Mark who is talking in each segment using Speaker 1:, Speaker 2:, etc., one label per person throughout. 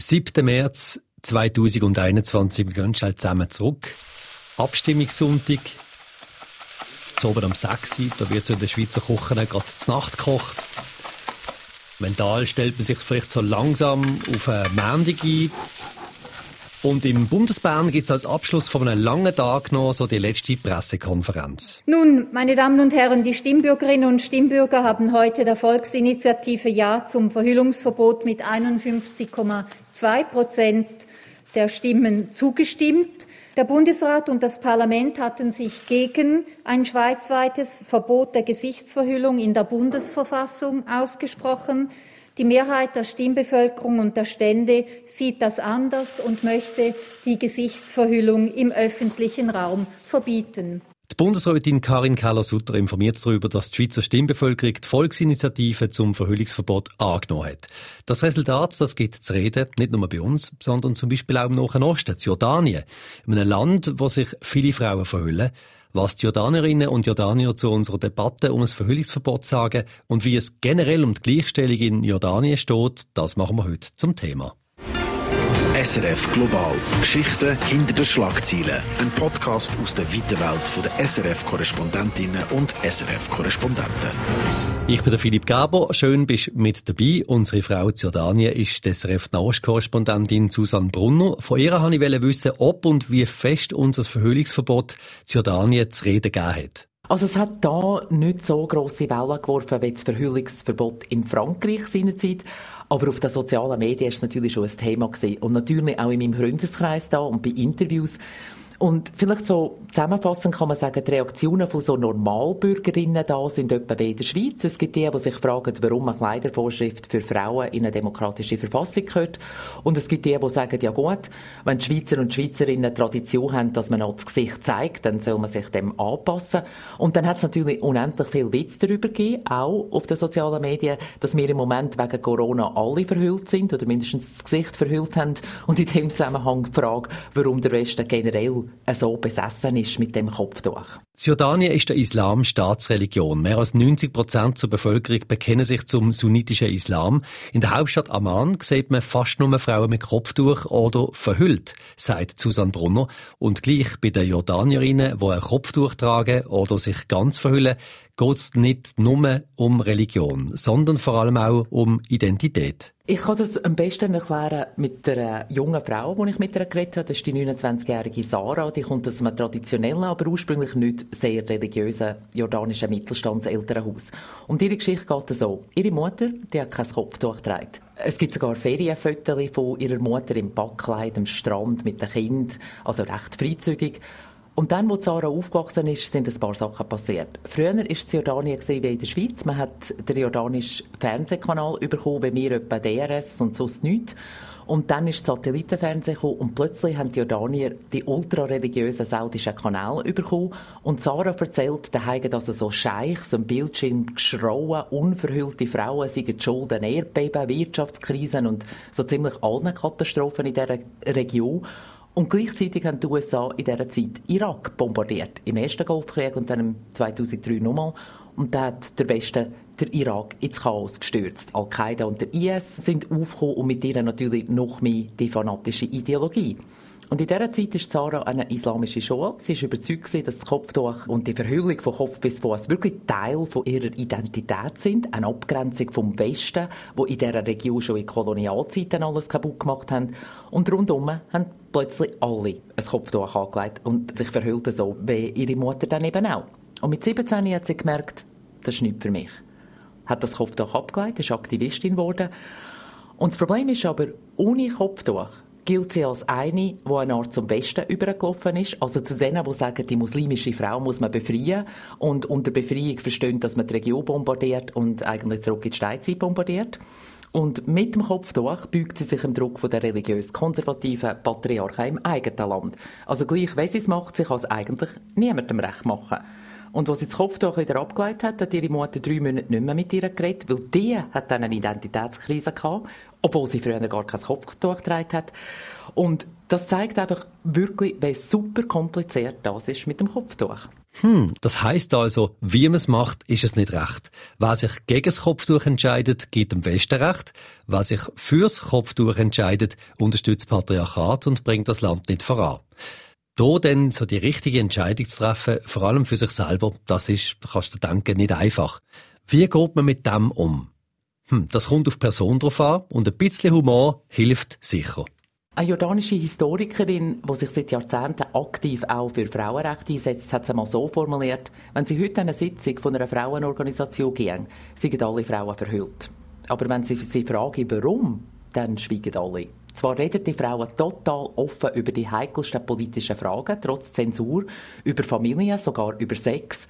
Speaker 1: 7. März 2021, wir gehen schnell zusammen zurück. Abstimmungssonntag, oben am 6 da wird so in der Schweizer Kochen gerade zur Nacht gekocht. Mental stellt man sich vielleicht so langsam auf eine Montag ein. Und im Bundesbahn gibt es als Abschluss von einem langen Tag noch so die letzte Pressekonferenz.
Speaker 2: Nun, meine Damen und Herren, die Stimmbürgerinnen und Stimmbürger haben heute der Volksinitiative Ja zum Verhüllungsverbot mit 51,2 Prozent der Stimmen zugestimmt. Der Bundesrat und das Parlament hatten sich gegen ein schweizweites Verbot der Gesichtsverhüllung in der Bundesverfassung ausgesprochen. Die Mehrheit der Stimmbevölkerung und der Stände sieht das anders und möchte die Gesichtsverhüllung im öffentlichen Raum verbieten.
Speaker 1: Die Bundesrätin Karin Keller-Sutter informiert darüber, dass die Schweizer Stimmbevölkerung die Volksinitiative zum Verhüllungsverbot angenommen hat. Das Resultat, das gibt zu reden, nicht nur bei uns, sondern zum Beispiel auch im Nahen Osten, Jordanien, in einem Land, wo sich viele Frauen verhüllen. Was die Jordanierinnen und Jordanier zu unserer Debatte um das Verhüllungsverbot sagen und wie es generell um die Gleichstellung in Jordanien steht, das machen wir heute zum Thema.
Speaker 3: SRF Global. Geschichten hinter den Schlagzeilen. Ein Podcast aus der weiten Welt der SRF-Korrespondentinnen und SRF-Korrespondenten.
Speaker 1: Ich bin der Philipp Gaber. Schön, bist mit dabei. Unsere Frau zu Jordanien ist die SRF-Nahost-Korrespondentin Susanne Brunner. Von ihr wollte ich wissen, ob und wie fest unser Verhüllungsverbot zu Jordanien zu reden gegeben hat.
Speaker 4: Also es hat da nicht so grosse Wellen geworfen wie das Verhüllungsverbot in Frankreich seinerzeit. Aber auf den sozialen Medien ist es natürlich schon ein Thema gewesen. Und natürlich auch in meinem Freundeskreis da und bei Interviews. Und vielleicht so zusammenfassend kann man sagen, die Reaktionen von so Normalbürgerinnen da sind etwa wie in der Schweiz. Es gibt die, die sich fragen, warum eine Kleidervorschrift für Frauen in eine demokratische Verfassung gehört. Und es gibt die, die sagen, ja gut, wenn die Schweizer und Schweizerinnen Tradition haben, dass man auch das Gesicht zeigt, dann soll man sich dem anpassen. Und dann hat es natürlich unendlich viel Witz darüber gegeben, auch auf den sozialen Medien, dass wir im Moment wegen Corona alle verhüllt sind oder mindestens das Gesicht verhüllt haben. Und in dem Zusammenhang die Frage, warum der Westen generell so besessen ist mit dem Kopftuch.
Speaker 1: Jordanien ist der Islam Staatsreligion. Mehr als 90 Prozent der Bevölkerung bekennen sich zum sunnitischen Islam. In der Hauptstadt Amman sieht man fast nur Frauen mit Kopftuch oder verhüllt, sagt Susanne Brunner. Und gleich bei den Jordanierinnen, die ein Kopftuch tragen oder sich ganz verhüllen, geht es nicht nur um Religion, sondern vor allem auch um Identität.
Speaker 4: Ich kann das am besten erklären mit der jungen Frau, die ich mit ihr geredet habe. Das ist die 29-jährige Sarah. Die kommt aus einem traditionellen, aber ursprünglich nicht sehr religiösen jordanischen Mittelstandselternhaus. Und ihre Geschichte geht so. Ihre Mutter, die hat kein Kopftuch getragen. Es gibt sogar Ferienfotos von ihrer Mutter im Backkleid am Strand mit dem Kind, also recht freizügig. Und dann, als Sarah aufgewachsen ist, sind ein paar Sachen passiert. Früher war es Jordanien wie in der Schweiz. Man hat den jordanischen Fernsehkanal bekommen, wie wir etwa DRS und sonst nichts. Und dann ist Satellitenfernsehen gekommen und plötzlich haben die Jordanier die ultrareligiösen saudischen Kanäle bekommen. Und Sarah erzählt, da haben also so Scheichs am Bildschirm geschrauen, unverhüllte Frauen seien die Schulden, Erdbeben, Wirtschaftskrisen und so ziemlich allen Katastrophen in dieser Region. Und gleichzeitig haben die USA in dieser Zeit Irak bombardiert. Im ersten Golfkrieg und dann im 2003 nochmal. Und da hat der Westen der Irak ins Chaos gestürzt. Al-Qaida und der IS sind aufgekommen und mit ihnen natürlich noch mehr die fanatische Ideologie. Und in dieser Zeit ist Sarah eine islamische Schule. Sie ist überzeugt, dass das Kopftuch und die Verhüllung von Kopf bis Fuß wirklich Teil von ihrer Identität sind. Eine Abgrenzung vom Westen, wo in dieser Region schon in Kolonialzeiten alles kaputt gemacht haben. Und rundum haben plötzlich alle ein Kopftuch angelegt und sich verhüllt so, wie ihre Mutter dann eben auch. Und mit 17 hat sie gemerkt, das ist nichts für mich. Hat das Kopftuch abgelegt, ist Aktivistin geworden. Und das Problem ist aber, ohne Kopftuch gilt sie als eine, die eine Art zum Westen übergelaufen ist. Also zu denen, die sagen, die muslimische Frau muss man befreien und unter Befreiung verstehen, dass man die Region bombardiert und eigentlich zurück in die Steinzeit bombardiert. Und mit dem Kopftuch beugt sie sich dem Druck von der religiös-konservativen Patriarchen im eigenen Land. Also gleich, wenn sie es macht, sie kann es eigentlich niemandem recht machen. Und als sie das Kopftuch wieder abgeleitet hat, hat ihre Mutter drei Monate nicht mehr mit ihr geredet, weil die hat dann eine Identitätskrise gehabt, obwohl sie früher gar kein Kopftuch getragen hat. Und das zeigt einfach wirklich, wie super kompliziert das ist mit dem Kopftuch.
Speaker 1: Hm, das heißt also, wie man es macht, ist es nicht recht. Wer sich gegen das Kopftuch entscheidet, gibt dem Westen recht. Wer sich fürs Kopftuch entscheidet, unterstützt Patriarchat und bringt das Land nicht voran. Da dann so die richtige Entscheidung zu treffen, vor allem für sich selber, das ist, kannst du denken, nicht einfach. Wie geht man mit dem um? Hm, das kommt auf Person drauf an und ein bisschen Humor hilft sicher.
Speaker 4: Eine jordanische Historikerin, die sich seit Jahrzehnten aktiv auch für Frauenrechte einsetzt, hat es einmal so formuliert, wenn sie heute eine Sitzung von einer Frauenorganisation gehen, seien alle Frauen verhüllt. Aber wenn sie sie fragen, warum, dann schweigen alle. Zwar reden die Frauen total offen über die heikelsten politischen Fragen, trotz Zensur, über Familie, sogar über Sex,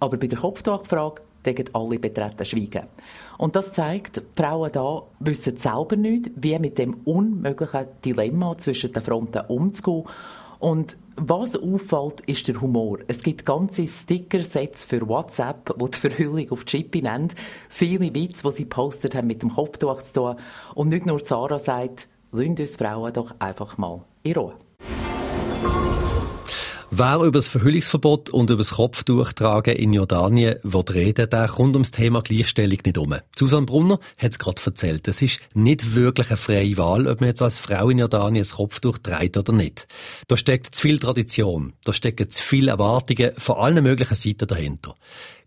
Speaker 4: aber bei der Kopftuchfrage gegen alle Betreten schweigen. Und das zeigt, die Frauen da wissen selber nicht, wie mit dem unmöglichen Dilemma zwischen den Fronten umzugehen. Und was auffällt, ist der Humor. Es gibt ganze Sticker-Sets für WhatsApp, die die Verhüllung auf Chippy nennen. Viele Witze, die sie postet haben, mit dem Kopftuch zu tun. Und nicht nur Sarah sagt, lasst uns Frauen doch einfach mal in Ruhe.
Speaker 1: Wer über das Verhüllungsverbot und über das Kopftuchtragen in Jordanien reden der kommt ums Thema Gleichstellung nicht um. Susanne Brunner hat es gerade erzählt. Es ist nicht wirklich eine freie Wahl, ob man jetzt als Frau in Jordanien ein Kopftuch trägt oder nicht. Da steckt zu viel Tradition, da stecken zu viele Erwartungen von allen möglichen Seiten dahinter.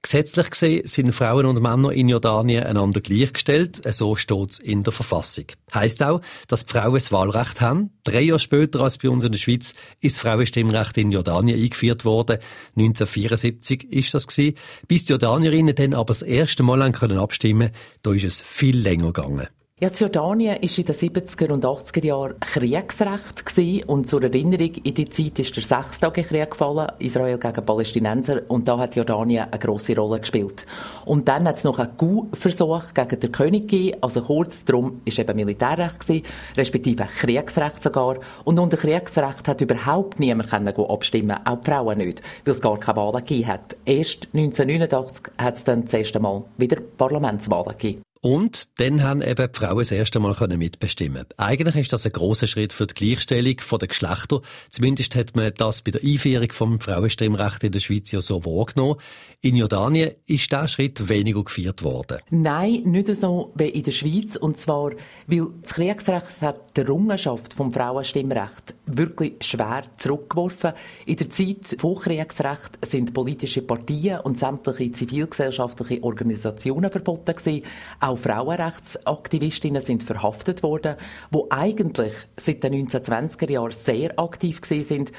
Speaker 1: Gesetzlich gesehen sind Frauen und Männer in Jordanien einander gleichgestellt, so steht es in der Verfassung. Heißt auch, dass die Frauen das Wahlrecht haben. Drei Jahre später als bei uns in der Schweiz ist das Frauenstimmrecht in Jordanien eingeführt worden. 1974 ist das gewesen. Bis die Jordanierinnen dann aber das erste Mal abstimmen können, da ist es viel länger gegangen.
Speaker 4: Ja, Jordanien war in den 70er und 80er Jahren Kriegsrecht gewesen. und zur Erinnerung, in die Zeit ist der Sechstagekrieg gefallen, Israel gegen Palästinenser, und da hat Jordanien eine grosse Rolle gespielt. Und dann hat es noch einen Coup-Versuch gegen den König gegeben, also kurz darum ist eben Militärrecht gewesen, respektive Kriegsrecht sogar. Und unter Kriegsrecht hat überhaupt niemand können abstimmen, auch die Frauen nicht, weil es gar keine Wahlen gegeben hat. Erst 1989 hat es dann das erste Mal wieder Parlamentswahlen gegeben.
Speaker 1: Und dann haben eben die Frauen das erste Mal mitbestimmen Eigentlich ist das ein großer Schritt für die Gleichstellung der Geschlechter. Zumindest hat man das bei der Einführung vom Frauenstimmrecht in der Schweiz ja so wahrgenommen. In Jordanien ist dieser Schritt weniger gefeiert worden.
Speaker 4: Nein, nicht so wie in der Schweiz. Und zwar, weil das Kriegsrecht hat die Errungenschaft vom Frauenstimmrecht wirklich schwer zurückgeworfen. In der Zeit vor Kriegsrecht sind politische Parteien und sämtliche zivilgesellschaftliche Organisationen verboten gewesen. Auch Frauenrechtsaktivistinnen sind verhaftet worden, wo eigentlich seit den 1920er Jahren sehr aktiv sind.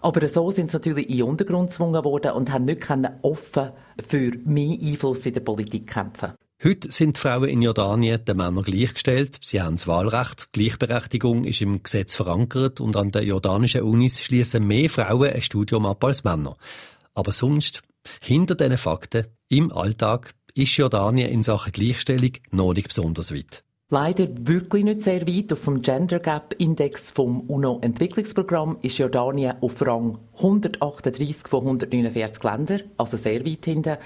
Speaker 4: Aber so sind sie natürlich in den Untergrund gezwungen worden und haben nicht offen für mehr Einfluss in der Politik kämpfen.
Speaker 1: Heute sind die Frauen in Jordanien den Männern gleichgestellt. Sie haben das Wahlrecht. Gleichberechtigung ist im Gesetz verankert und an den jordanischen Unis schließen mehr Frauen ein Studium ab als Männer. Aber sonst, hinter diesen Fakten, im Alltag, ist Jordanien in Sachen Gleichstellung noch nicht besonders weit.
Speaker 4: Leider wirklich nicht sehr weit. Auf dem Gender Gap Index vom UNO-Entwicklungsprogramm ist Jordanien auf Rang 138 von 149 Ländern, also sehr weit hinten.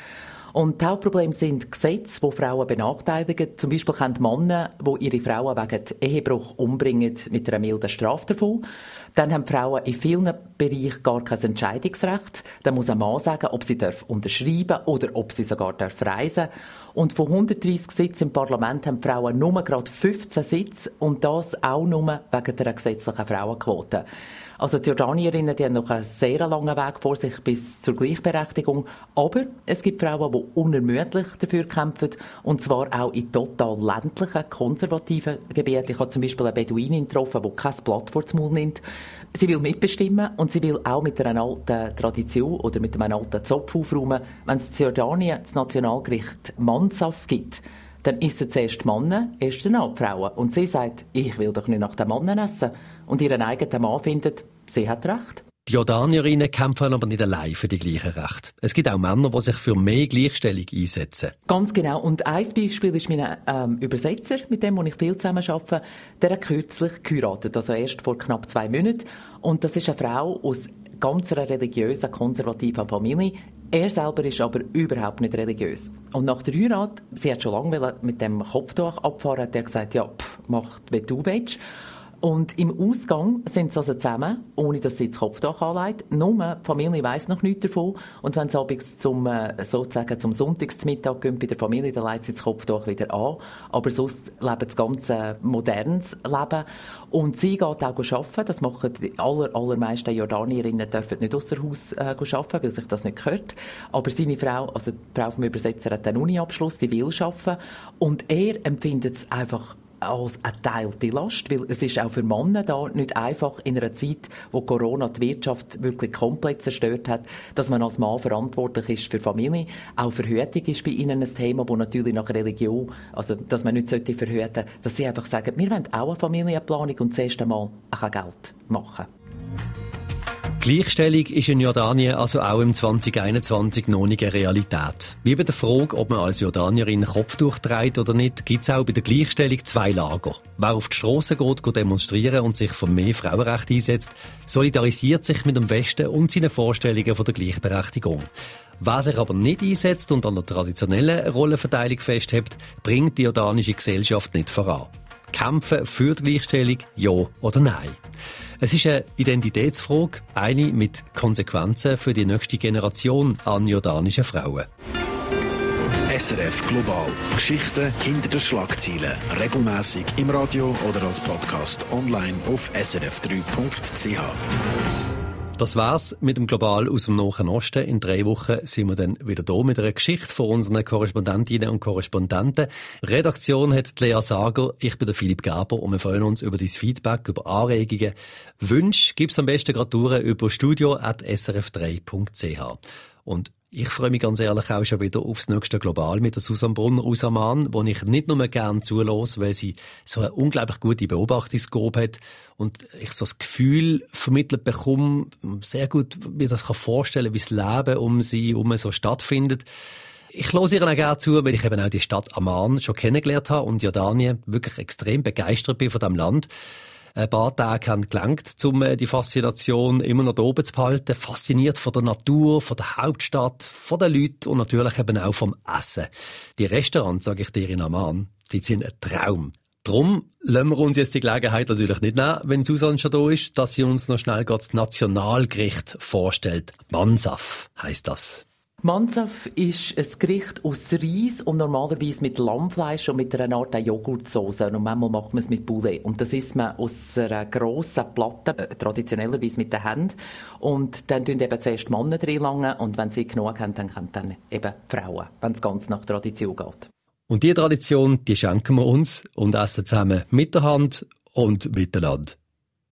Speaker 4: Und die Hauptprobleme sind Gesetze, die Frauen benachteiligen. Zum Beispiel können Männer, die ihre Frauen wegen Ehebruch umbringen, mit einer milden Strafe davon. Dann haben Frauen in vielen Bereichen gar kein Entscheidungsrecht. Dann muss ein Mann sagen, ob sie unterschreiben oder ob sie sogar reisen Und von 130 Sitzen im Parlament haben Frauen nur gerade 15 Sitze und das auch nur wegen der gesetzlichen Frauenquote. Also die Jordanierinnen die haben noch einen sehr langen Weg vor sich bis zur Gleichberechtigung. Aber es gibt Frauen, die unermüdlich dafür kämpfen. Und zwar auch in total ländlichen, konservativen Gebieten. Ich habe zum Beispiel eine Beduinin getroffen, die kein Blatt vor den Mund nimmt. Sie will mitbestimmen und sie will auch mit einer alten Tradition oder mit einem alten Zopf aufräumen. Wenn es in Jordanien das Nationalgericht Mannsaft gibt, dann ist es zuerst Männer, erst dann die Frauen. Und sie sagt, ich will doch nicht nach den Männern essen und ihren eigenen Mann findet, sie hat recht.
Speaker 1: Die Jordanierinnen kämpfen aber nicht allein für die gleichen Rechte. Es gibt auch Männer, die sich für mehr Gleichstellung einsetzen.
Speaker 4: Ganz genau. Und ein Beispiel ist mein ähm, Übersetzer, mit dem ich viel zusammen arbeite. Der hat kürzlich geheiratet, also erst vor knapp zwei Monaten. Und das ist eine Frau aus ganz einer religiösen, konservativen Familie. Er selber ist aber überhaupt nicht religiös. Und nach der Heirat, sie hat schon lange mit dem Kopftuch abfahren, hat er gesagt, ja, pff, macht, wie du willst. Und im Ausgang sind sie also zusammen, ohne dass sie das Kopftuch anlegt. Nur die Familie weiss noch nichts davon. Und wenn sie abends zum, äh, sozusagen zum Sonntagsmittag gehen bei der Familie, dann legt sie das Kopftuch wieder an. Aber sonst leben das ganze modernes Leben. Und sie geht auch arbeiten. Das machen die aller, allermeisten Jordanierinnen dürfen nicht außer Haus äh, arbeiten, weil sich das nicht gehört. Aber seine Frau, also die Frau vom Übersetzer hat einen Uni-Abschluss, die will arbeiten. Und er empfindet es einfach als eine teilte Last, weil es ist auch für Männer da nicht einfach in einer Zeit, wo Corona die Wirtschaft wirklich komplett zerstört hat, dass man als Mann verantwortlich ist für Familie. Auch Verhütung ist bei ihnen ein Thema, wo natürlich nach Religion, also dass man nicht sollte verhüten, dass sie einfach sagen, wir wollen auch eine Familienplanung und zuerst einmal ein Geld machen.
Speaker 1: Gleichstellung ist in Jordanien also auch im 2021 noch nicht eine Realität. Wie bei der Frage, ob man als Jordanierin Kopftuch trägt oder nicht, gibt es auch bei der Gleichstellung zwei Lager. Wer auf die Straße geht, geht demonstrieren und sich für mehr Frauenrechte einsetzt, solidarisiert sich mit dem Westen und seinen Vorstellungen von der Gleichberechtigung. Wer sich aber nicht einsetzt und an der traditionellen Rollenverteilung festhält, bringt die jordanische Gesellschaft nicht voran. Kämpfen für die Gleichstellung, ja oder nein? Es ist eine Identitätsfrage, eine mit Konsequenzen für die nächste Generation an jordanischen Frauen.
Speaker 3: SRF Global. Geschichten hinter den Schlagzeilen. Regelmäßig im Radio oder als Podcast online auf srf3.ch.
Speaker 1: Das war's mit dem Global aus dem Nahen Osten. In drei Wochen sind wir dann wieder da mit einer Geschichte von unseren Korrespondentinnen und Korrespondenten. Redaktion hat Lea Sager, ich bin der Philipp Gaber und wir freuen uns über dein Feedback, über Anregungen. Wünsche gibt's am besten gerade über studio.srf3.ch. Und ich freue mich ganz ehrlich auch schon wieder aufs nächste Global mit der Susan Brunner aus Amman, wo ich nicht nur gerne zulasse, weil sie so eine unglaublich gute Beobachtungsgabe hat und ich so das Gefühl vermittelt bekomme, sehr gut mir das kann vorstellen, wie das Leben um sie herum so stattfindet. Ich höre ihr auch gerne zu, weil ich eben auch die Stadt Amman schon kennengelernt habe und Jordanien wirklich extrem begeistert bin von diesem Land ein paar Tage haben gelangt, um äh, die Faszination immer noch oben zu behalten. Fasziniert von der Natur, von der Hauptstadt, von den Leuten und natürlich eben auch vom Essen. Die Restaurants, sage ich dir in Amman, die sind ein Traum. Drum lassen wir uns jetzt die Gelegenheit natürlich nicht nehmen, wenn Susan schon da ist, dass sie uns noch schnell das Nationalgericht vorstellt. Mansaf heißt das.
Speaker 4: Mansaf ist ein Gericht aus Reis und normalerweise mit Lammfleisch und mit einer Art Joghurtsoße. Und manchmal macht man es mit Poulet. Und das isst man aus einer grossen Platte, äh, traditionellerweise mit den Händen. Und dann tun eben zuerst Männer drin lange und wenn sie genug haben, dann können dann eben Frauen, wenn es ganz nach Tradition geht.
Speaker 1: Und diese Tradition, die schenken wir uns und essen zusammen mit der Hand und miteinander.